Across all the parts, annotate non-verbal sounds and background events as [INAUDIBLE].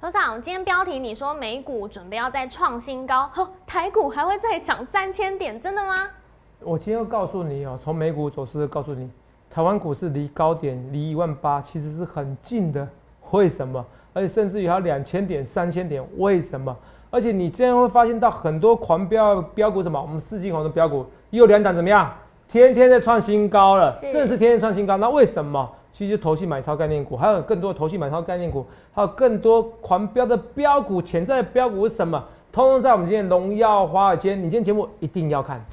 头长，今天标题你说美股准备要再创新高，呵，台股还会再涨三千点，真的吗？我今天要告诉你哦，从美股走势告诉你，台湾股市离高点离一万八其实是很近的，为什么？而且甚至于还有两千点、三千点，为什么？而且你今天会发现到很多狂飙标股什么，我们四季红的标股又两档怎么样？天天在创新高了，是真的是天天创新高。那为什么？其实就投信买超概念股，还有更多投信买超概念股，还有更多狂飙的标股，潜在的标股是什么？通通在我们今天荣耀华尔街，你今天节目一定要看。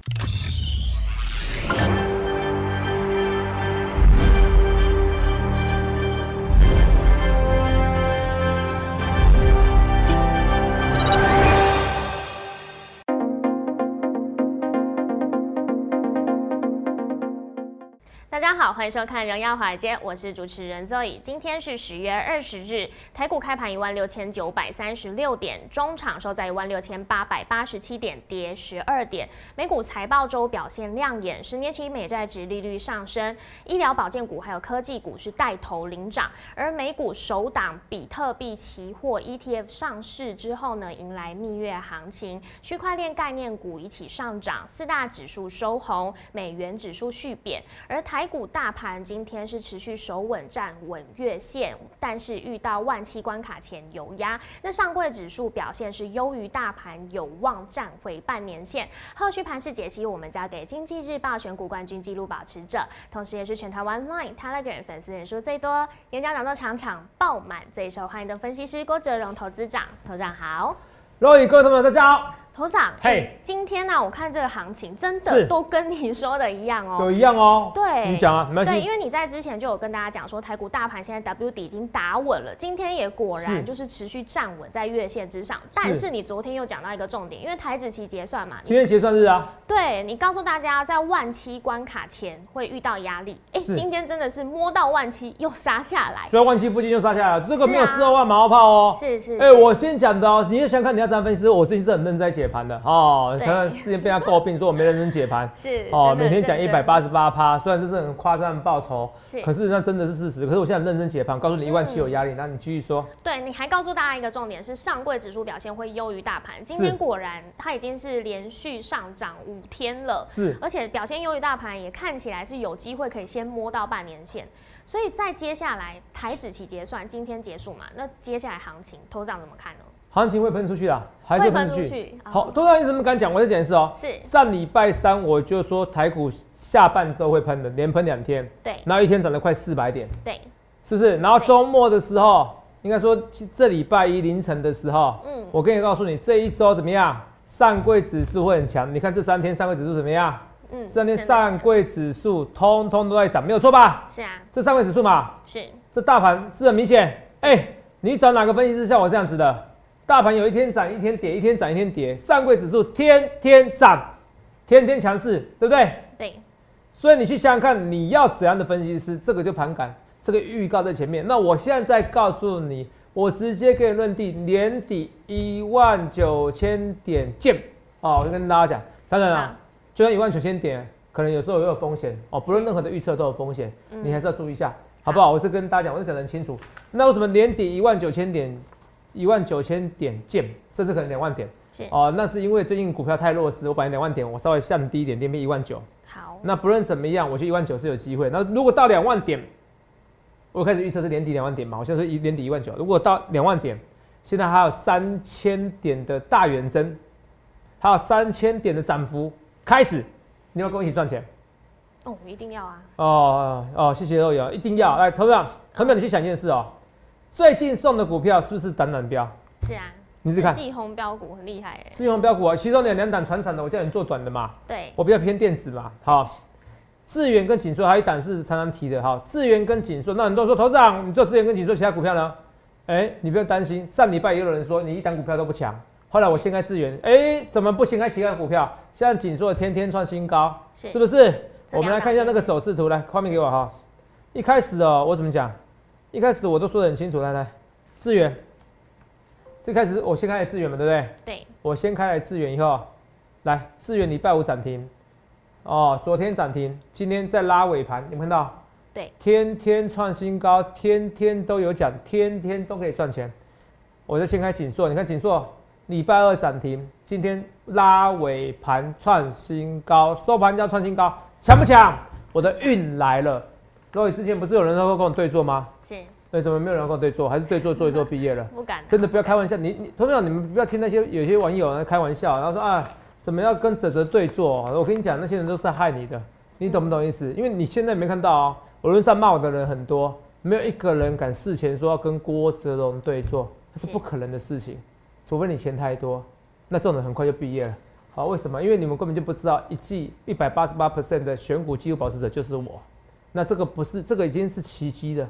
欢迎收看《荣耀华尔街》，我是主持人 Zoe。今天是十月二十日，台股开盘一万六千九百三十六点，中场收在一万六千八百八十七点，跌十二点。美股财报周表现亮眼，十年期美债值利率上升，医疗保健股还有科技股是带头领涨。而美股首档比特币期货 ETF 上市之后呢，迎来蜜月行情，区块链概念股一起上涨，四大指数收红，美元指数续贬，而台股大盘今天是持续守稳站稳月线，但是遇到万七关卡前有压。那上柜指数表现是优于大盘，有望站回半年线。后续盘势解析，我们交给经济日报选股冠军纪录保持者，同时也是全台湾 Line、Telegram 粉丝人数最多、演讲讲座场场爆满、最受欢迎的分析师郭哲荣投资长。投资长好。各位各位同学们，大家好。头长，嘿。哎今天呢、我看这个行情真的都跟你说的一样哦。有一样哦。对，你讲啊，没对，因为你在之前就有跟大家讲说，台股大盘现在 W 底已经打稳了，今天也果然就是持续站稳在月线之上。但是你昨天又讲到一个重点，因为台指期结算嘛，今天结算日啊，对你告诉大家在万七关卡前会遇到压力，哎、是。今天真的是摸到万七又杀下来，所以万七附近又杀下来了，这个没有四二万马后炮哦。是是，哎、我先讲的哦，你也想看你要这样分析师，我最近是很认真在解盘的哦。对常常之前被他诟病说我没认真解盘 [LAUGHS] 是哦，每天讲一百八十八趴，虽然这是很夸张的报酬，是可是那真的是事实。可是我现在很认真解盘，告诉你一万七有压力，那你继续说。对，你还告诉大家一个重点是上柜指数表现会优于大盘，今天果然它已经是连续上涨五天了。是而且表现优于大盘，也看起来是有机会可以先摸到半年线，所以在接下来台指期结算今天结束嘛，那接下来行情头长怎么看呢？行情会喷出去的，还是会喷喷出去。好，哦多少你怎么敢讲？我再讲一次哦。是上礼拜三我就说台股下半周会喷的，连喷两天，对然后一天涨了快四百点，对，是不是？然后对周末的时候，应该说这礼拜一凌晨的时候，嗯，我跟你告诉你，这一周怎么样？上柜指数会很强。你看这三天上柜指数怎么样？嗯这三天上柜指数通通都在涨，没有错吧？是啊，这上柜指数嘛，是这大盘是很明显。哎、你找哪个分析师像我这样子的？大盘有一天涨一天跌，一天涨一天跌，上柜指数天天涨，天天强势，对不对？对，所以你去想想看，你要怎样的分析师？这个就盘感，这个预告在前面。那我现在告诉你，我直接给你论定年底一万九千点见。哦，我就跟大家讲，当然好了，就算一万九千点，可能有时候也有风险哦，不论任何的预测都有风险，嗯你还是要注意一下，好不好？我是跟大家讲，我是讲得很清楚。那为什么年底一万九千点，一万九千点见，甚至可能两万点？是哦，那是因为最近股票太弱势，我本来两万点，我稍微降低一点点，变一万九。好，那不论怎么样，我觉得一万九是有机会。那如果到两万点，我开始预测是年底两万点嘛，我现在是一年底一万九。如果到两万点，现在还有三千点的大远针，还有三千点的涨幅开始，你要跟我一起赚钱哦，一定要啊，哦哦，谢谢肉友，一定要来，投票，投票，你去想一件事哦，最近送的股票是不是涨涨标？是啊，你自己看四季红标股很厉害哎，是用标股啊，其中有两档传产的，我叫你做短的嘛，对，我比较偏电子嘛，好，智源跟锦硕还有一档是常常提的，哈，智源跟锦硕，那很多人说头长，你做智源跟锦硕其他股票呢？哎、你不用担心，上礼拜也有人说你一档股票都不强，后来我先开智源，哎、怎么不先开其他股票？像锦硕天天创新高，是是不是？我们来看一下那个走势图，来画面给我哈。一开始哦，我怎么讲？一开始我都说的很清楚，来来，智源，最开始我先开始智源嘛，对不对？对，我先开来智源以后，来智源礼拜五涨停，哦，昨天涨停，今天再拉尾盘，有没有看到？对，天天创新高，天天都有奖，天天都可以赚钱。我再先开锦硕，你看锦硕礼拜二涨停，今天拉尾盘创新高，收盘价创新高，强不强？我的运来了。所以之前不是有人说跟我对坐吗？是。为什么没有人跟我对坐？还是对坐做一做毕业了？[LAUGHS] 不敢。真的不要开玩笑，你你，同样你们不要听那些有些网友开玩笑，然后说啊，什么要跟泽泽对坐？我跟你讲，那些人都是害你的，你懂不懂意思？因为你现在没看到啊，网络上骂我的人很多，没有一个人敢事前说要跟郭泽龙对坐，那是不可能的事情，除非你钱太多，那这种人很快就毕业了。好，为什么？因为你们根本就不知道，一季一百八十八 percent 的选股纪录保持者就是我。那这个不是，这个已经是奇迹了，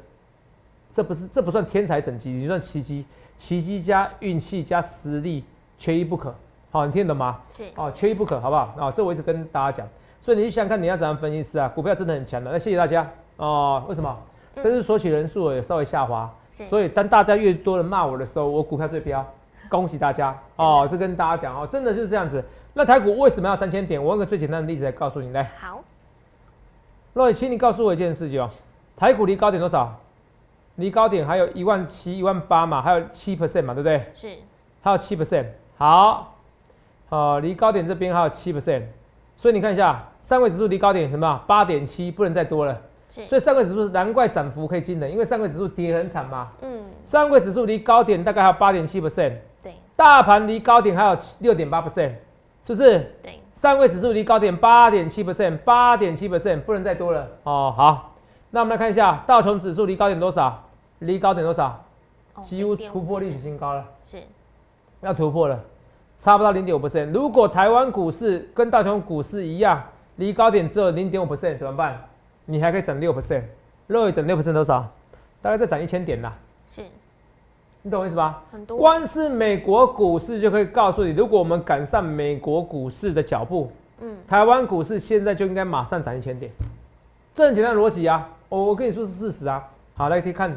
这不是，这不算天才等级，也算奇迹。奇迹加运气加实力，缺一不可。好，你听得懂吗？是。哦，缺一不可，好不好？啊，这我一直跟大家讲。所以你去想看你要怎样分析师啊？股票真的很强的。那谢谢大家哦。为什么？真是索取人数也稍微下滑。所以当大家越多人骂我的时候，我股票最标。恭喜大家哦！这跟大家讲哦，真的就是这样子。那台股为什么要三千点？我用个最简单的例子来告诉你。来。好。洛请你告诉我一件事情哦，台股离高点多少？离高点还有一万七、一万八嘛，还有七 percent 嘛，对不对？是，还有七 percent。好，呃，离高点这边还有七 percent，所以你看一下，上柜指数离高点什么？八点七，不能再多了。是，所以上柜指数难怪涨幅可以惊人，因为上柜指数跌很惨嘛。嗯。上柜指数离高点大概还有八点七 percent。对。大盘离高点还有六点八 percent，是不是？对。上位指数离高点八点七 percent，八点七 percent 不能再多了哦。好，那我们来看一下道琼指数离高点多少？离高点多少？几乎突破历史新高了。是，要突破了，差不到零点五 percent。如果台湾股市跟道琼股市一样，离高点只有零点五 percent 怎么办？你还可以涨六 percent，肉一涨六 percent 多少？大概再涨一千点啦。是。你懂我意思吧？很多。光是美国股市就可以告诉你，如果我们赶上美国股市的脚步，嗯，台湾股市现在就应该马上涨一千点，这很简单逻辑啊！我我跟你说是事实啊。好，来可以看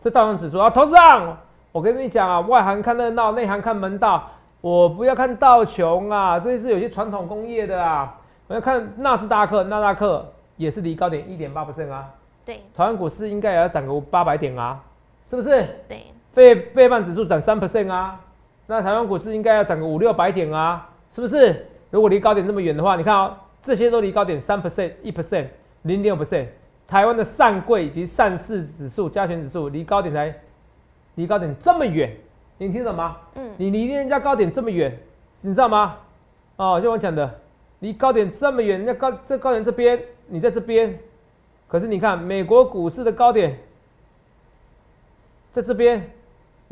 这道琼指数啊，投资长，我跟你讲啊，外行看热闹，内行看门道。我不要看道琼啊，这是有些传统工业的啊。我要看纳斯达克，纳斯达克也是离高点一点八 percent 啊。对。台湾股市应该也要涨个八百点啊，是不是？对。费费半指数涨三 percent 啊，那台湾股市应该要涨个五六百点啊，是不是？如果离高点这么远的话，你看啊，这些都离高点三 percent、一 percent、零点五 percent。台湾的上柜以及上市指数加权指数离高点才离高点这么远，你听懂吗？嗯。你离人家高点这么远，你知道吗？哦，就我讲的，离高点这么远，那高这高点这边，你在这边，可是你看美国股市的高点在这边。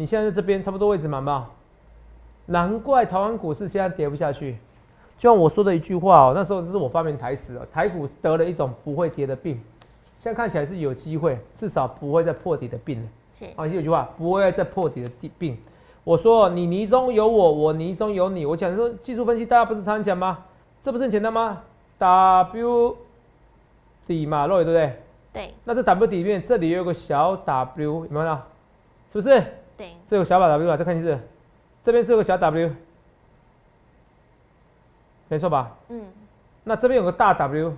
你现在在这边差不多位置满吧，难怪台湾股市现在跌不下去。就像我说的一句话哦，那时候这是我发明台词哦，台股得了一种不会跌的病，现在看起来是有机会，至少不会再破底的病了。是啊，有句话不会再破底的病。我说你泥中有我，我泥中有你。我讲说技术分析，大家不是常常讲吗？这不是很简单吗？W 底嘛，肉对不对？对。那这 W 底面这里有个小 W，有没有看到？是不是？这有小把 W 啊，再看一次，这边是有个小 W，没错吧？嗯。那这边有个大 W，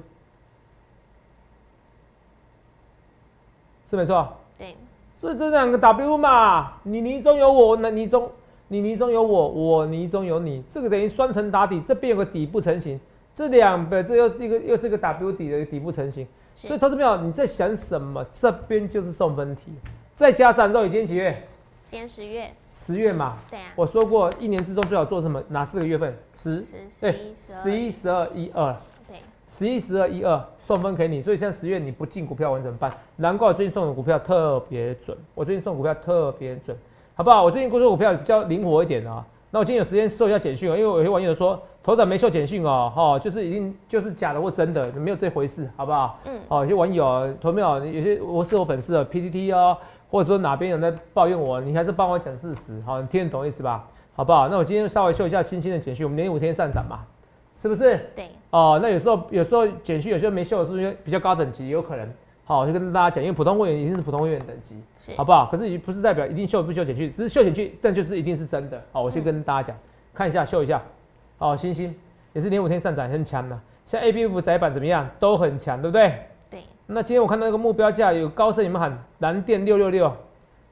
是没错。对。所以这两个 W 嘛，你泥中有我，那泥中你泥中有我，我泥中有你，这个等于双层打底，这边有个底部成型，这两个这又一个又是个 W 底的底部成型。所以投资朋友你在想什么？这边就是送分题，再加上肉已经几月？天十月，十月嘛，对啊，我说过一年之中最好做什么？哪四个月份？十、对，十一、十二、一二，对，十一、十二、一二送分给你。所以现在十月你不进股票，我怎么办？难怪我最近送的股票特别准，我最近送股票特别准，好不好？我最近工作股票比较灵活一点啊。那我今天有时间收一下简讯啊，因为有些网友说头仔没秀简讯哦，哈，就是已经就是假的或真的，没有这回事，好不好？嗯，哦，有些网友投票，有些我是我粉丝啊，PPT 哦。或者说哪边有在抱怨我，你还是帮我讲事实，好，你听得懂意思吧？好不好？那我今天稍微秀一下星星的简讯，我们连五天上涨嘛，是不是？对。哦，那有时候有时候简讯有些没秀，是不是比较高等级？有可能。好，我就跟大家讲，因为普通会员一定是普通会员等级，好不好？可是也不是代表一定秀不秀简讯，只是秀简讯，但就是一定是真的。好，我先跟大家讲，看一下秀一下。好，星星也是连五天上涨很强的，像 A B F 窄板怎么样？都很强，对不对？对。那今天我看到那个目标价有高盛有没有喊蓝电六六六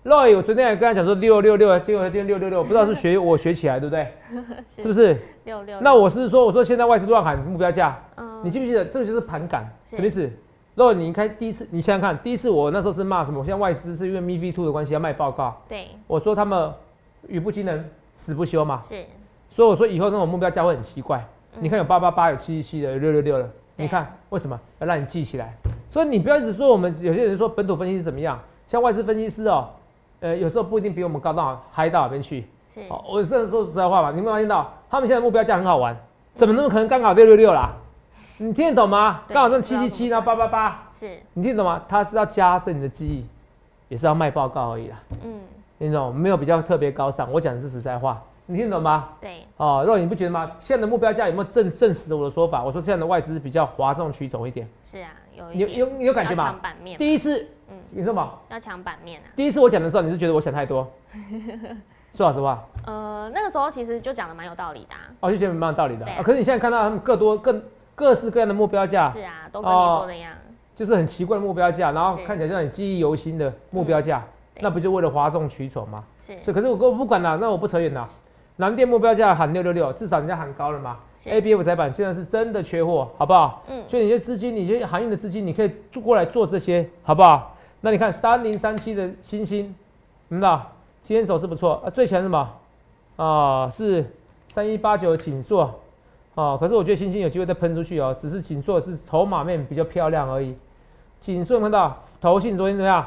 ，Roy，我昨天也跟他讲说六六六，结果今天六六六，不知道是学我学起来对 [LAUGHS] 不对？是不是？六六。那我是说，我说现在外资乱喊目标价，嗯你记不记得这个就是盘感，什么意思？Roy，你开第一次，你想想看，第一次我那时候是骂什么？我现在外资是因为 MiFi Two 的关系要卖报告，对，我说他们语不惊人死不休嘛，是所以我说以后那种目标价会很奇怪。嗯你看有八八八，有七七七的，有六六六的，对你看为什么要让你记起来？所以你不要一直说我们有些人说本土分析是怎么样，像外资分析师哦，呃，有时候不一定比我们高到嗨到哪边去。是哦，我这说实在话吧，你有没有发现到他们现在目标价很好玩？怎么那么可能刚好六六六啦？你听得懂吗？刚好剩不知道七七七，然后八八八，是，你听得懂吗？它是要加深你的记忆，也是要卖报告而已啦。嗯，你懂？没有比较特别高尚，我讲的是实在话，你听得懂吗？对，哦，若你不觉得吗？现在的目标价有没有证证实我的说法？我说现在的外资比较哗众取宠一点，是啊，有有有有感觉吗？版面，第一次，嗯你说嘛？要抢版面啊。第一次我讲的时候，你是觉得我想太多？[LAUGHS] 说老实话，呃，那个时候其实就讲的蛮有道理的啊。哦，就觉得蛮有道理的对啊啊。可是你现在看到他们各多更各式各样的目标价，是啊，都跟你哦说的一样。就是很奇怪的目标价，然后看起来让你记忆犹新的目标价，对那不就为了哗众取宠吗？是所以，可是我我不管了，那我不扯远了。南电目标价喊六六六，至少人家喊高了嘛。ABF 窄板现在是真的缺货，好不好？嗯，所以你些资金，你些航运的资金，你可以做过来做这些，好不好？那你看三零三七的星星，你知道今天走势不错啊，最强是什么？啊，是三一八九的锦硕，啊，可是我觉得星星有机会再喷出去哦，只是锦硕是筹码面比较漂亮而已。锦硕看到投信昨天怎么样？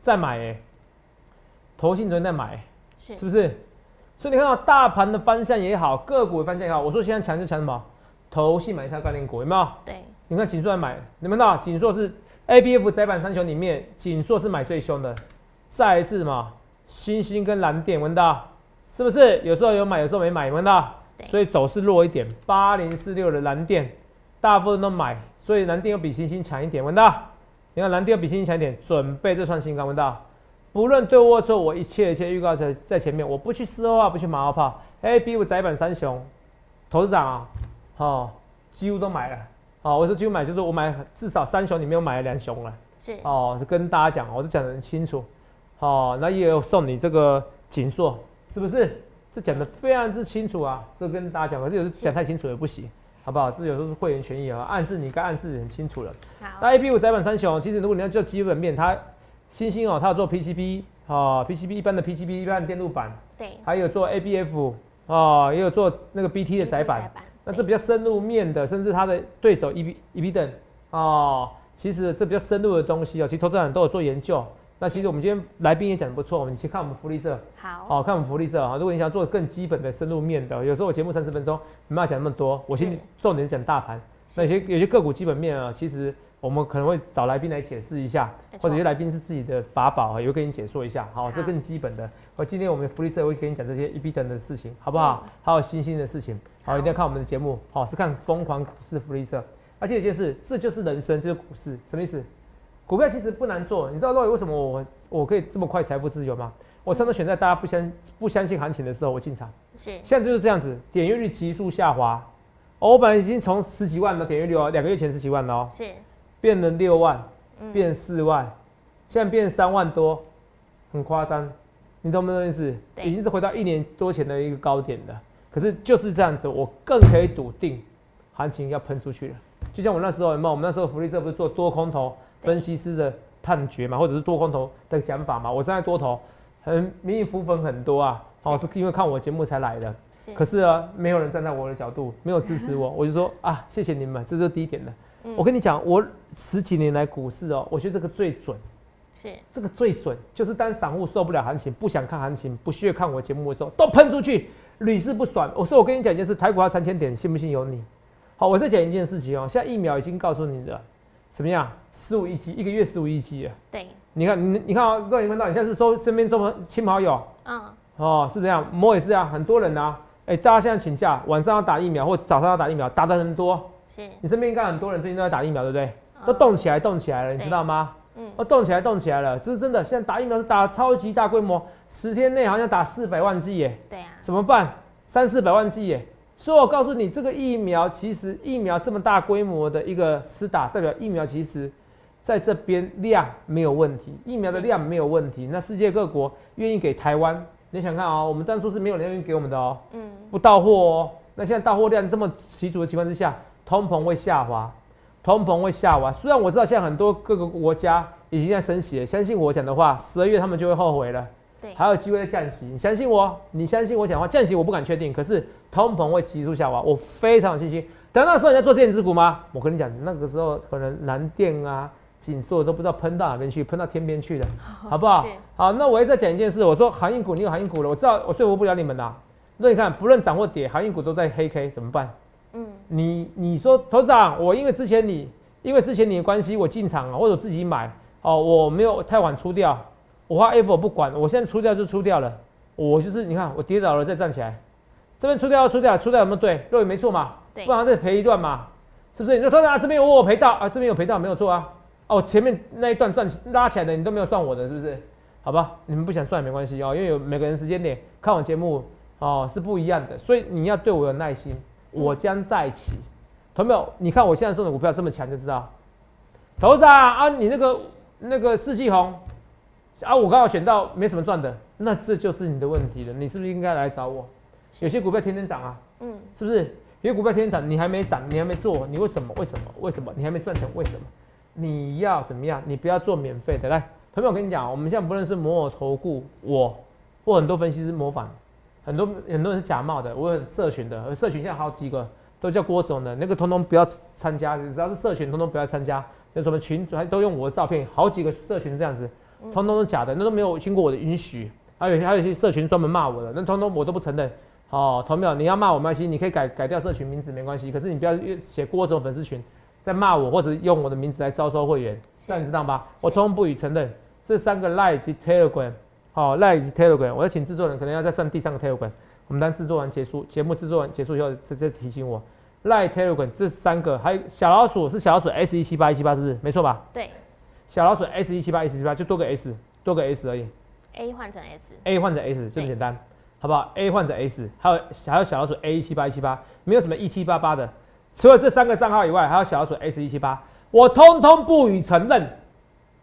再买哎、投信昨天在买、是是不是？所以你看到大盘的方向也好，个股的方向也好，我说现在强就强什么？投信买一下概念股，有没有？对，你看锦硕在买，你们看到锦硕是 A B F 窄板三雄里面，锦硕是买最凶的。再一次什么？星星跟蓝电，闻到是不是？有时候有买，有时候没买，闻到对？所以走势弱一点。八零四六的蓝电，大部分都买，所以蓝电又比星星强一点，闻到？你看蓝电又比星星强一点，准备这串新高，闻到？不论对或错，我一切一切预告在在前面，我不去事后啊，不去马后炮。A B 五窄板三雄，投资长啊，哦，几乎都买了。哦，我说几乎买，就是我买至少三雄里面我买了两雄了。是哦，跟大家讲，我都讲得很清楚。哦，那也有送你这个锦硕，是不是？这讲的非常之清楚啊，这跟大家讲，可是有时候讲太清楚也不行，好不好？这有时候是会员权益啊，暗示你该暗示得很清楚了。好那 A P 五窄板三雄，其实如果你要叫基本面，它星星哦，它有做 P C B 哦，P C B 一般的 P C B 一般的电路板，对，还有做 A B F 哦，也有做那个 B T 的窄板。那这比较深入面的，甚至它的对手 E B E B 等哦，其实这比较深入的东西哦，其实投资人都有做研究。那其实我们今天来宾也讲的不错，我们先看我们福利社，好，哦，看我们福利社啊。如果你想做更基本的深入面的，有时候我节目三十分钟没办法讲那么多，我先重点讲大盘。那有些有些个股基本面啊，其实我们可能会找来宾来解释一下，或者有些来宾是自己的法宝啊，也会跟你解说一下。好，好这更基本的。我今天我们福利社会跟你讲这些 E B 等的事情，好不好？还有新兴的事情，好，一定要看我们的节目。好，是看疯狂股市福利社。而且一件事，这就是人生，就是股市，什么意思？股票其实不难做，你知道到底为什么我我可以这么快财富自由吗？我上次选在大家不相不相信行情的时候，我进场。是现在就是这样子，点阅率急速下滑。哦我本来已经从十几万的点阅率哦，两个月前十几万了哦，是，变了六万，嗯变四万，现在变三万多，很夸张。你懂不懂意思？已经是回到一年多前的一个高点了。可是就是这样子，我更可以笃定，行情要喷出去了。就像我那时候有没有？我们那时候福利社不是做多空头分析师的判决嘛，或者是多空头的讲法嘛？我站在多头，很民意浮粉很多啊。哦，是因为看我节目才来的。是可是啊，没有人站在我的角度，没有支持我，[LAUGHS] 我就说啊，谢谢你们，这是第一点的。嗯我跟你讲，我十几年来股市哦，我觉得这个最准，是这个最准，就是当散户受不了行情，不想看行情，不屑看我节目的时候，都喷出去，屡试不爽。我说我跟你讲一件事，台股要三千点，信不信由你。好，我再讲一件事情哦，现在疫苗已经告诉你了，怎么样？十五亿剂，一个月十五亿剂啊。对，你看，你你看啊，让你看到，你现在是不是收身边这么亲朋好友？嗯，哦，是这样，我也是啊，很多人啊，哎、大家现在请假，晚上要打疫苗或者早上要打疫苗，打的很多。是，你身边应该很多人最近都在打疫苗，对不对？嗯都动起来，动起来了，你知道吗？嗯，都动起来，动起来了，这是真的。现在打疫苗是打超级大规模，十天内好像打四百万剂耶，对啊，怎么办？三四百万剂耶。所以我告诉你，这个疫苗其实疫苗这么大规模的一个施打，代表疫苗其实在这边量没有问题，疫苗的量没有问题，那世界各国愿意给台湾，你想看啊、我们当初是没有人愿意给我们的哦，嗯，不到货哦。那现在到货量这么齐足的情况之下，通膨会下滑，通膨会下滑。虽然我知道现在很多各个国家已经在升息了，相信我讲的话，十二月他们就会后悔了。对，还有机会再降息。你相信我，你相信我讲的话，降息我不敢确定，可是通膨会急速下滑，我非常有信心。等那时候你在做电子股吗？我跟你讲，那个时候可能蓝电啊、锦硕都不知道喷到哪边去，喷到天边去了，好不好？好，那我也再讲一件事，我说航运股，你有航运股了，我知道我说服不了你们啦。那你看，不论涨或跌，航运股都在黑 K，怎么办？嗯，你你说头长，我因为之前你因为之前你的关系，我进场啊，或者我自己买哦，我没有太晚出掉，我花 F 我不管，我现在出掉就出掉了，我就是你看我跌倒了再站起来，这边出掉要出掉，出掉有没有对？肉也没错嘛，不然再赔一段嘛，是不是？你说头长这边有我赔到啊，这边有赔到没有错啊，哦前面那一段赚起拉起来的你都没有算我的，是不是？好吧，你们不想算也没关系哦，因为有每个人时间点看我节目哦是不一样的，所以你要对我有耐心，我将在一起。同没有？你看我现在送的股票这么强，就知道。头长啊，你那个那个四季红啊，我刚好选到没什么赚的，那这就是你的问题了。你是不是应该来找我？有些股票天天涨啊，嗯，是不是？有些股票天天涨，你还没涨，你还没做，你为什么？为什么？为什么？你还没赚钱？为什么？你要怎么样？你不要做免费的。来，同学们，我跟你讲，我们现在不论是摩尔投顾，我或很多分析师模仿，很多很多人是假冒的，我有社群的，社群现在好几个都叫郭总的，那个通通不要参加，只要是社群，通通不要参加。有什么群主还都用我的照片，好几个社群这样子，通通都假的，那都没有经过我的允许。还有还有一些社群专门骂我的，那通通我都不承认。哦，同没你要骂我没关系，你可以改改掉社群名字没关系，可是你不要写郭总粉丝群，再骂我或者用我的名字来招收会员，这样你知道吧？我通通不予承认。这三个 Line 及 Telegram，好、Line 及 Telegram，我要请制作人可能要再上第三个 Telegram。我们当制作完结束，节目制作完结束以后，再再提醒我。Line、Telegram 这三个，还有小老鼠是小老鼠 S 一七八一七八，是不是？没错吧？对小老鼠 S 一七八一七八就多个 S，多个 S 而已。，A 换成 S，A 换成 S 就这么简单，好不好？A 换成 S，还有还有小老鼠 A 一七八一七八，没有什么一七八八的。除了这三个账号以外，还有小老鼠 S 一七八，我通通不予承认。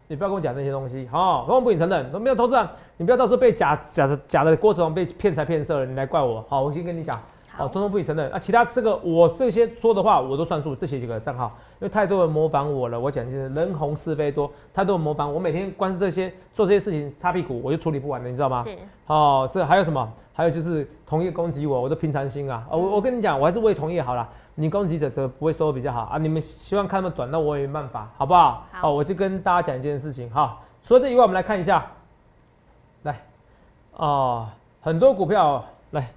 你不要跟我讲这些东西，好、通通不予承认，都没有投资人，你不要到时候被假假的假的郭子龙被骗财骗色了，你来怪我。好，我先跟你讲，好，通通不予承认。啊，其他这个我这些说的话我都算数，这些几个账号，因为太多人模仿我了。我讲就是人红是非多，太多人模仿我，每天光是这些做这些事情擦屁股，我就处理不完了，你知道吗？是哦，这还有什么？还有就是同业攻击我，我的平常心啊！哦，我我跟你讲，我还是为同业好啦。你攻击者则不会收的比较好啊。你们希望看那么短，那我也没办法，好不好？好哦，我就跟大家讲一件事情哈。除了这以外，我们来看一下，来，哦，很多股票来，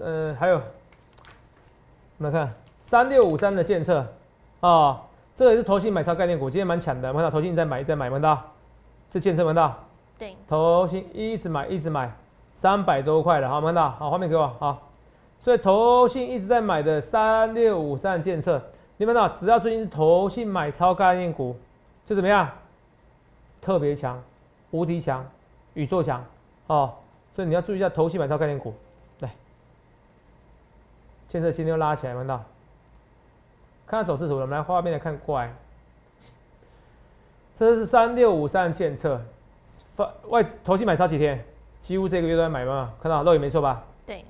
呃，还有，我们来看三六五三的建测，啊，这个也是投信买超概念股，今天蛮强的，看到投信在买在买，看到？这建测看到？对，投信一直买，一直买，三百多块了，好，看到？好，画面给我，好。所以投信一直在买的三六五三建测，你们看到，只要最近投信买超概念股，就怎么样？特别强，无敌强，宇宙强，哦。所以你要注意一下投信买超概念股，来，建设今天又拉起来，看到？看看走势图，我们来画面来看过来。这是三六五三建测，外投信买超几天？几乎这个月都在买嘛，看到肉眼没错吧？对，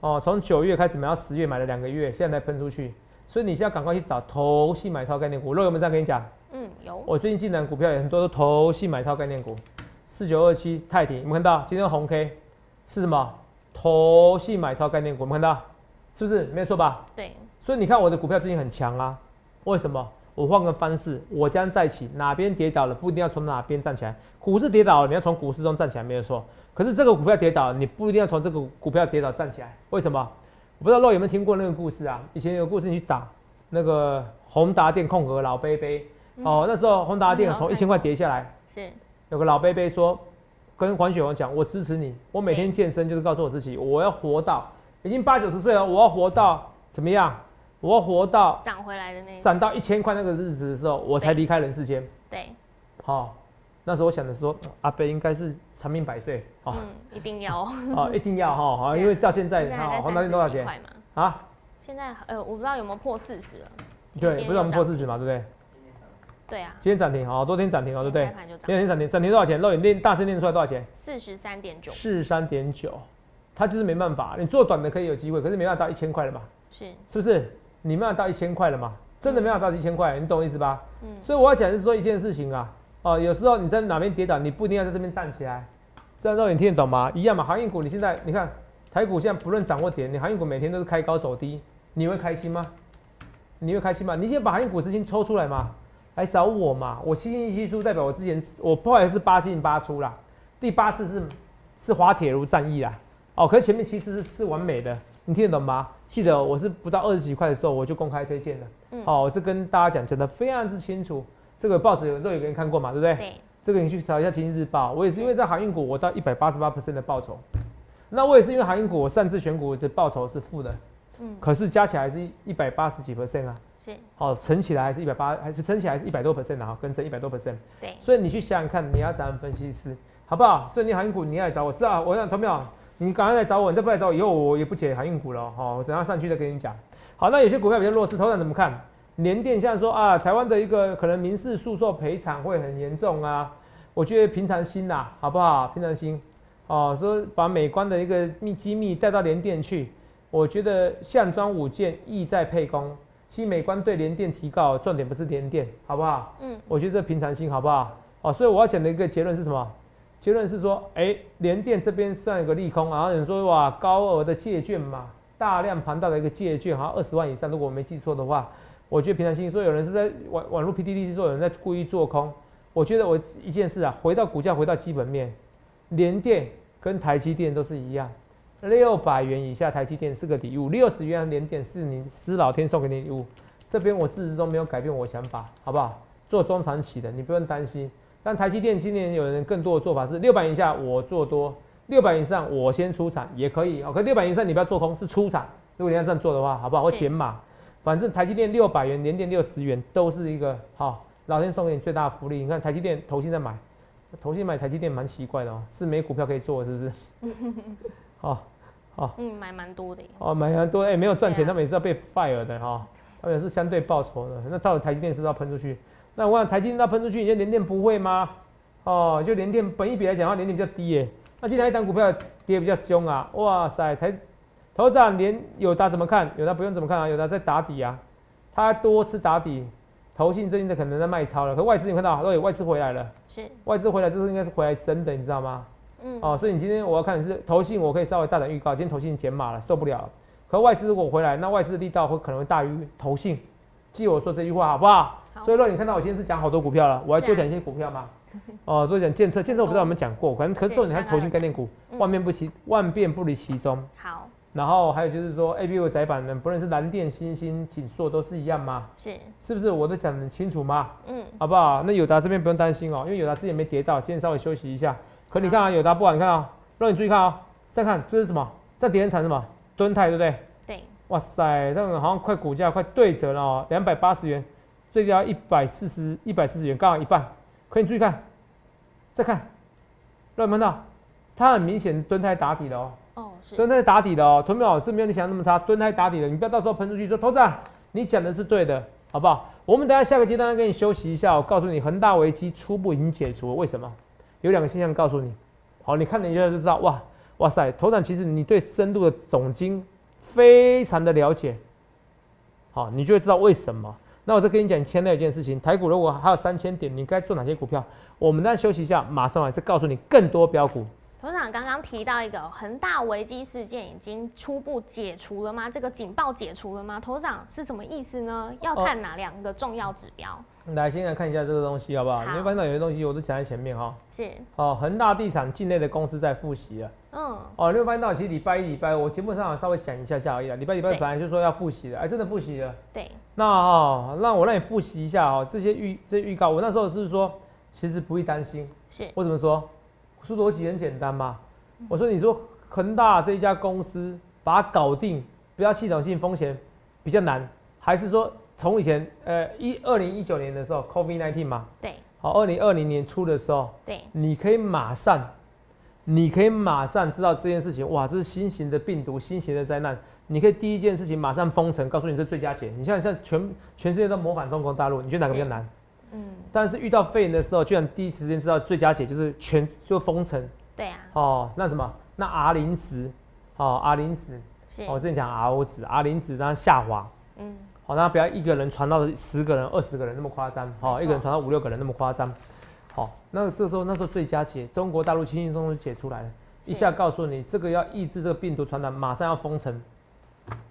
哦，从九月开始买到十月，买了两个月，现在才喷出去，所以你现在赶快去找投信买超概念股。肉有没有这样跟你讲？嗯，有，我最近进来股票也很多都投信买超概念股，四九二七泰迪，有没有看到？今天红 K 是什么？投信买超概念股，有没有看到？是不是没有错吧？对，所以你看我的股票最近很强啊，为什么？我换个方式，我将再起，哪边跌倒了不一定要从哪边站起来。股市跌倒了，你要从股市中站起来，没有错。可是这个股票跌倒，你不一定要从这个股票跌倒站起来。为什么？我不知道肉有没有听过那个故事啊？以前有个故事，你去打那个宏达电控股老贝贝，哦，那时候宏达电从一千块跌下来，是，有个老贝贝说，跟黄雪红讲，我支持你，我每天健身就是告诉我自己，我要活到已经八九十岁了，我要活到怎么样？我要活到涨回来的那，涨到一千块那个日子的时候，我才对离开人世间。对，好、那时候我想的是说，阿贝应该是长命百岁，哦，嗯，一定要，哦，一定要哈，好，[LAUGHS] 啊因为到现在黄大电多少钱？啊？现在呃，我不知道有没有破四十了。对，不是我们破四十嘛，对不对？对啊，今天涨停，好多天涨停哦，对不对今天涨停，涨停多少钱？肉眼练大声练出来多少钱？四十三点九，四十三点九，它就是没办法，你做短的可以有机会，可是没办法到一千块了嘛，是是不是？你没办法到一千块了嘛，真的没办法到一千块，你懂我意思吧？嗯所以我要讲的是说一件事情啊，哦，有时候你在哪边跌倒，你不一定要在这边站起来，这样肉眼听得懂吗？一样嘛，航运股你现在你看台股现在不论涨或跌，你航运股每天都是开高走低，你会开心吗？你会开心吗？你先把航运股资金抽出来嘛，来找我嘛，我七进一七出，代表我之前我不好意思八进八出啦，第八次是是滑铁卢战役啦，哦，可是前面七次是是完美的，你听得懂吗？记得我是不到二十几块的时候我就公开推荐了，嗯好、我这跟大家讲讲的非常之清楚，这个报纸有都有个人看过嘛，对不对？对，这个你去查一下《经济日报》，我也是因为在航运股，我到一百八十八的报酬。那我也是因为航运股，我擅自选股的报酬是负的，嗯可是加起来是一百八十几 percent 啊，是，哦，乘起来还是一百八，还是乘起来还是一百多 percent 啊，跟着一百多 percent。对，所以你去想想看，你要找人分析师，好不好？所以你航运股你要来找我，知道？我想投票，你赶快来找我，你再不来找我，以后我也不解航运股了，哦，我等下上去再跟你讲。好，那有些股票比较弱势，头长怎么看？联电现在说啊，台湾的一个可能民事诉讼赔偿会很严重啊，我觉得平常心呐、好不好？平常心，哦，说把美观的一个密机密带到联电去，我觉得项庄舞剑，意在沛公。其实美观对联电提告，重点不是联电，好不好？嗯，我觉得平常心好不好？哦，所以我要讲的一个结论是什么？结论是说，哎、联电这边算一个利空，然后有人说哇，高额的借券嘛，大量庞大的一个借券，好像二十万以上，如果我没记错的话，我觉得平常心。说有人是不是在网网络 PDD 说有人在故意做空，我觉得我一件事啊，回到股价，回到基本面，联电跟台积电都是一样，六百元以下台积电是个礼物，六十元联电是你是老天送给你礼物。这边我自始至终没有改变我想法，好不好？做中长期的，你不用担心。但台积电今年有人更多的做法是六百以下我做多，六百以上我先出场也可以。哦，可六百以上你不要做空，是出场。如果你要这样做的话，好不好？我减码，反正台积电六百元，联电六十元都是一个好，老天送给你最大的福利。你看台积电投信在买，投信买台积电蛮奇怪的哦，是没股票可以做，是不是？[LAUGHS] 好，好。嗯，买蛮多的，哦，买蛮多，哎、没有赚钱，啊他们也是要被 fire 的哈、他们也是相对报酬的。那到底台积电是不是要喷出去？那我想台积电要喷出去，你就联电不会吗？哦，就联电本一比来讲的话，联电比较低耶。那今天一档股票跌比较凶啊，哇塞，台头涨连友达怎么看？友达不用怎么看啊，友达在打底啊，它多次打底，投信最近的可能在卖超了，可外资你看到，对，外资回来了，是，外资回来，这是应该是回来真的，你知道吗？嗯，哦，所以你今天我要看的是投信，我可以稍微大胆预告，今天投信减码了，受不了了。可外资如果回来，那外资的力道会可能会大于投信。记我说这句话好不好？好所以说你看到我今天是讲好多股票了，我还是啊多讲一些股票吗？哦，多讲建测，建测我不知道有没有讲过，可能可是是重点还是投信概念股，嗯万变不其万变不离其宗。好，然后还有就是说，A B U 窄板呢，不论是蓝电、星星、锦硕都是一样吗？是，是不是我都讲得很清楚吗？嗯，好不好？那友达这边不用担心哦，因为友达之前没跌到，今天稍微休息一下。可你看啊，友达不好，你看啊，让你注意看啊，再看这是什么？这跌很惨什么？蹲泰对不对？对，哇塞，那种好像快股价快对折了哦，两百八十元，最低要一百四十一百四十元，刚好一半。可你注意看，再看，有没有看到？它很明显蹲泰打底了哦。蹲在打底的哦，投票这没有你想的那么差，蹲在打底的，你不要到时候喷出去说头子，你讲的是对的，好不好？我们等下下个阶段要跟你休息一下，我告诉你恒大危机初步已经解除了，为什么？有两个现象告诉你，好，你看了一下就知道，哇哇塞，头长其实你对深度的总经非常的了解，好，你就会知道为什么。那我再跟你讲，现在有件事情，台股如果还有三千点，你该做哪些股票？我们再休息一下，马上来再告诉你更多标股。头长刚刚提到一个恒大危机事件已经初步解除了吗？这个警报解除了吗？头长是什么意思呢？要哦看哪两个重要指标？来，先来看一下这个东西好不好？好你会发现到有些东西我都讲在前面哈。是，哦，恒大地产境内的公司在复习了。嗯，哦，你会发现到其实礼拜一、礼拜我节目上稍微讲一下下而已啦。礼拜礼拜对本来就说要复习的，哎，真的复习了。对，那哦，那我让你复习一下哦，这些预这些预告，我那时候是说，其实不必担心。是，我怎么说？我说逻辑很简单嘛。我说你说恒大这一家公司把它搞定，不要系统性风险比较难，还是说从以前呃一二零一九年的时候，COVID nineteen 嘛，对，好，二零二零年初的时候，对，你可以马上，你可以马上知道这件事情，哇，这是新型的病毒，新型的灾难，你可以第一件事情马上封城，告诉你这是最佳解。你像像全全世界都模仿中国大陆，你觉得哪个比较难？嗯，但是遇到肺炎的时候，居然第一时间知道最佳解就是全就封城。对啊，哦。那什么，那 R 零值哦，R 零值是，哦，我之前讲 RO 值，R 零值让它下滑，嗯，好、那不要一个人传到十个人、二十个人那么夸张，好、没错。一个人传到五六个人那么夸张，好、那这时候那时候最佳解，中国大陆轻轻松松解出来了，一下告诉你这个要抑制这个病毒传染，马上要封城，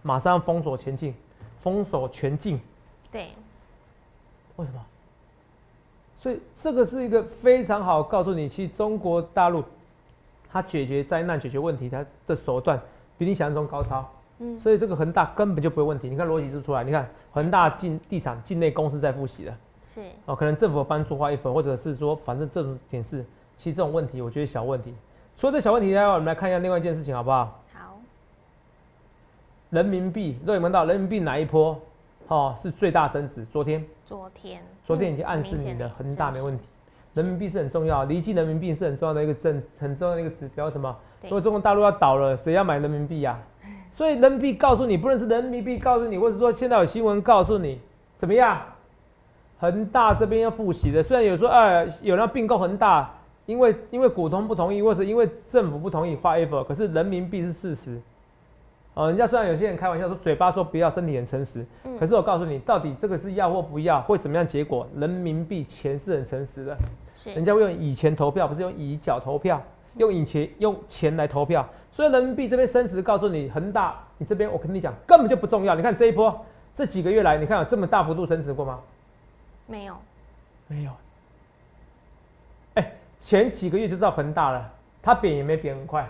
马上要封锁前进，封锁全境，对，为什么？所以这个是一个非常好告诉你，其实中国大陆它解决灾难、解决问题，它的手段比你想象中高超。嗯，所以这个恒大根本就不会问题。你看逻辑是出来，你看恒大境地产境内公司在复习的是，哦，可能政府帮助花一分，或者是说反正这种点是，其实这种问题我觉得小问题。除了这小问题之外，我们来看一下另外一件事情好不好？好，人民币，各位闻到人民币哪一波哦是最大升值？昨天，昨天，昨天已嗯经暗示你的恒大没问题，人民币是很重要，离境人民币是很重要的一个证，很重要的一个指标。什么？如果中国大陆要倒了，谁要买人民币呀、[LAUGHS] 所以人民币告诉你，不论是人民币告诉你，或者说现在有新闻告诉你，怎么样？恒大这边要复习的，虽然有说哎，有人要并购恒大，因为因为股东不同意，或是因为政府不同意，whatever，可是人民币是事实。哦，人家虽然有些人开玩笑说嘴巴说不要，身体很诚实，嗯可是我告诉你，到底这个是要或不要，会怎么样结果？人民币钱是很诚实的，人，家会用以前投票，不是用以脚投票，用以前用钱来投票。所以人民币这边升值，告诉你恒大，你这边我跟你讲根本就不重要。你看这一波这几个月来，你看有这么大幅度升值过吗？没有，没有。哎、前几个月就知道恒大了，它贬也没贬很快，对，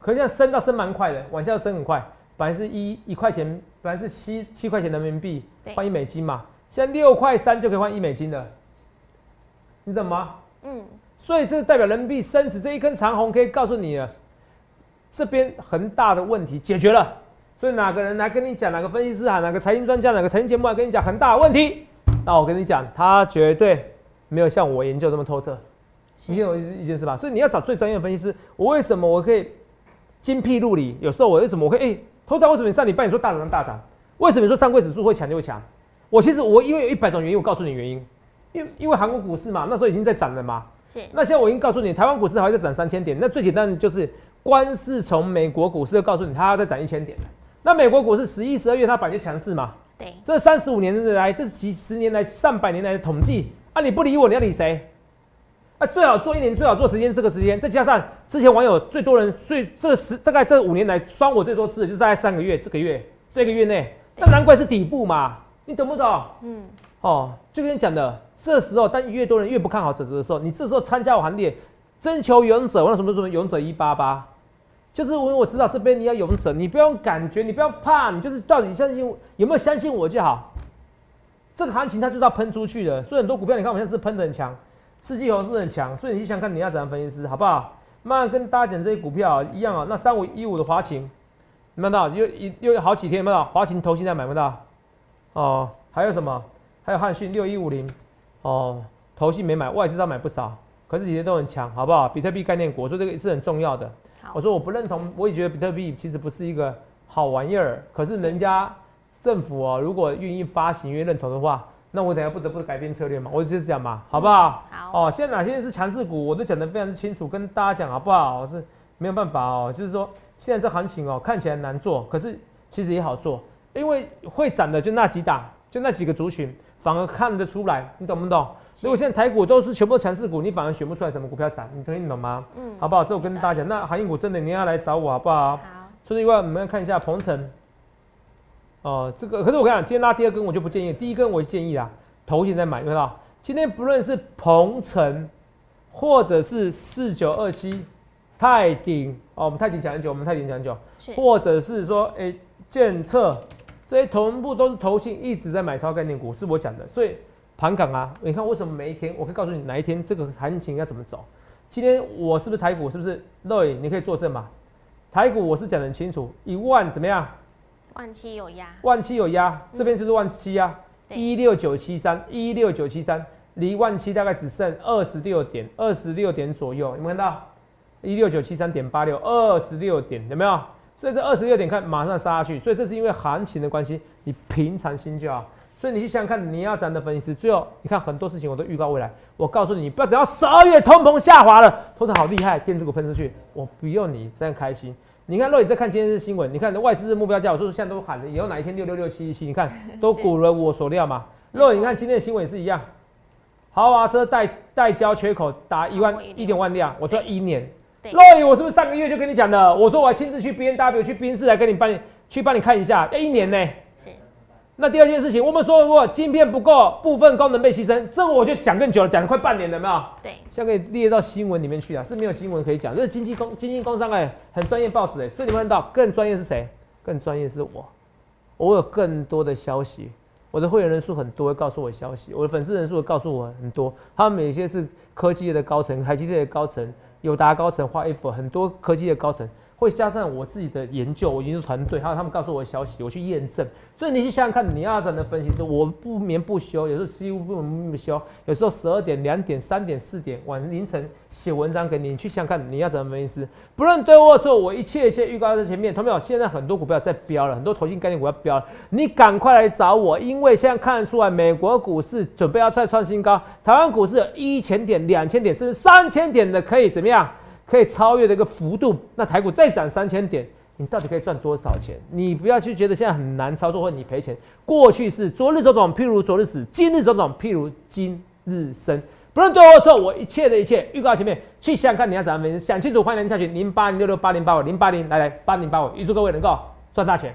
可是现在升到升蛮快的，往下升很快，本来是一一块钱，本来是七七块钱人民币换一美金嘛，现在六块三就可以换一美金了，你怎么吗？嗯，所以这代表人民币升值这一根长红可以告诉你了，这边很大的问题解决了。所以哪个人来跟你讲，哪个分析师啊，哪个财经专家，哪个财经节目来跟你讲很大的问题，那我跟你讲，他绝对没有像我研究这么透彻。你有意见是吧？所以你要找最专业的分析师。我为什么我可以精辟入理？有时候我为什么我可以？哎、头长为什么你上礼拜你说大涨大涨？为什么你说上柜指数会强就会强？我其实我因为有一百种原因，我告诉你原因。因为因为韩国股市嘛，那时候已经在涨了嘛。是，那现在我已经告诉你，台湾股市还在涨三千点。那最简单的就是，光是从美国股市就告诉你，它要再涨一千点了。那美国股市十一、十二月它本来就强势嘛。对，这三十五年来，这几十年来、上百年来的统计啊，你不理我，你要理谁？啊，最好做一年，最好做时间这个时间，再加上之前网友最多人最这十大概这五年来酸我最多次的，就是大概三个月，这个月这个月内，那难怪是底部嘛，你懂不懂？嗯，哦，就跟你讲的，这时候当越多人越不看好整值的时候，你这时候参加我行列，征求勇者，我那什么什么勇者一八八，就是我我知道这边你要勇者，你不要用感觉，你不要怕，你就是到底相信有没有相信我就好。这个行情它就是要喷出去的，所以很多股票你看我现在是喷的很强，世纪红是很强，所以你想看你要怎样分析师好不好？慢慢跟大家讲这些股票、一样啊，那三五一五的华勤，你们看到又一又有好几天有没有到？华勤投信在买不到哦，还有什么？还有汉讯六一五零哦，投信没买，外资倒买不少，可是这些都很强，好不好？比特币概念股，所以这个是很重要的。我，说我不认同，我也觉得比特币其实不是一个好玩意儿，可是人家政府哦，如果愿意发行、愿意认同的话，那我等下不得不改变策略嘛，我就是这样嘛，好不好？好，哦，现在哪些是强势股，我都讲得非常清楚，跟大家讲好不好？这没有办法哦，就是说现在这行情哦，看起来难做，可是其实也好做，因为会涨的就那几档，就那几个族群，反而看得出来，你懂不懂？如果现在台股都是全部都强势股，你反而选不出来什么股票涨，你听你懂吗？嗯，好不好？这我跟大家讲，那航运股真的你要来找我好不好？好，除此以外，我们要看一下鹏程。哦，这个可是我跟你讲，今天拉第二根我就不建议，第一根我建议啦，头前再买，有没有？今天不论是鹏程，或者是四九二七泰鼎，哦，我们泰鼎讲很久，我们泰鼎讲很久，或者是说，哎、建策这些同步都是投信一直在买超概念股，是我讲的。所以盘港啊，你看为什么每一天，我可以告诉你哪一天这个行情要怎么走。今天我是不是台股？是不是乐影？你可以作证嘛？台股我是讲得很清楚，一万怎么样？万七有压，万七有压，这边就是万七啊，对一六九七三，一六九七三，离万七大概只剩二十六点，二十六点左右，有没有看到？一六九七三点八六，二十六点，有没有？所以这二十六点看马上杀下去，所以这是因为行情的关系，你平常心就好。所以你去想想看，你要咱的分析师，最后你看很多事情我都预告未来。我告诉你，你不要等到十二月通膨下滑了，通常好厉害，电子股喷出去，我不用你这样开心。你看，若你在看今天的新闻，你看外资的目标价，我说现在都喊了，以后哪一天六六六七七七，你看 [LAUGHS] 都鼓了我所料嘛。若你看今天的新闻也是一样，豪华车代代交缺口达一万一点万辆，我说一年。若雨，我是不是上个月就跟你讲的？我说我要亲自去 B N W 去宾士来跟你帮你去帮你看一下，要一年呢。那第二件事情，我们说如果晶片不够，部分功能被牺牲，这个我就讲更久了，讲了快半年了，没有？对，现在可以列到新闻里面去啊，是没有新闻可以讲，这是经济工、经济工商哎，很专业报纸哎，所以你们看到更专业是谁？更专业是我，我有更多的消息，我的会员人数很多，会告诉我消息，我的粉丝人数告诉我很多，他们有些是科技业的高层，台积电的高层，友达高层，华 F 很多科技的高层。会加上我自己的研究，我研究团队，还有他们告诉我的消息，我去验证。所以你去想想看，你要怎么分析师，我不眠不休，有时候几乎不眠不休，有时候十二点、两点、三点、四点，晚凌晨写文章给你，你去想想看，你要怎么分析师。不论对或错，我一切一切预告在前面。同学们，现在很多股票在飙了，很多投信概念股要飙了，你赶快来找我，因为现在看得出来，美国股市准备要再创新高，台湾股市有一千点、两千点，甚至三千点的，可以怎么样？可以超越的一个幅度，那台股再涨三千点，你到底可以赚多少钱？你不要去觉得现在很难操作或你赔钱。过去是昨日种种，譬如昨日死；今日种种，譬如今日生。不论对或错，我一切的一切预告前面去想想看你要怎么分析，想清楚欢迎来下去零八零六六八零八五零八零来来八零八五，预祝各位能够赚大钱。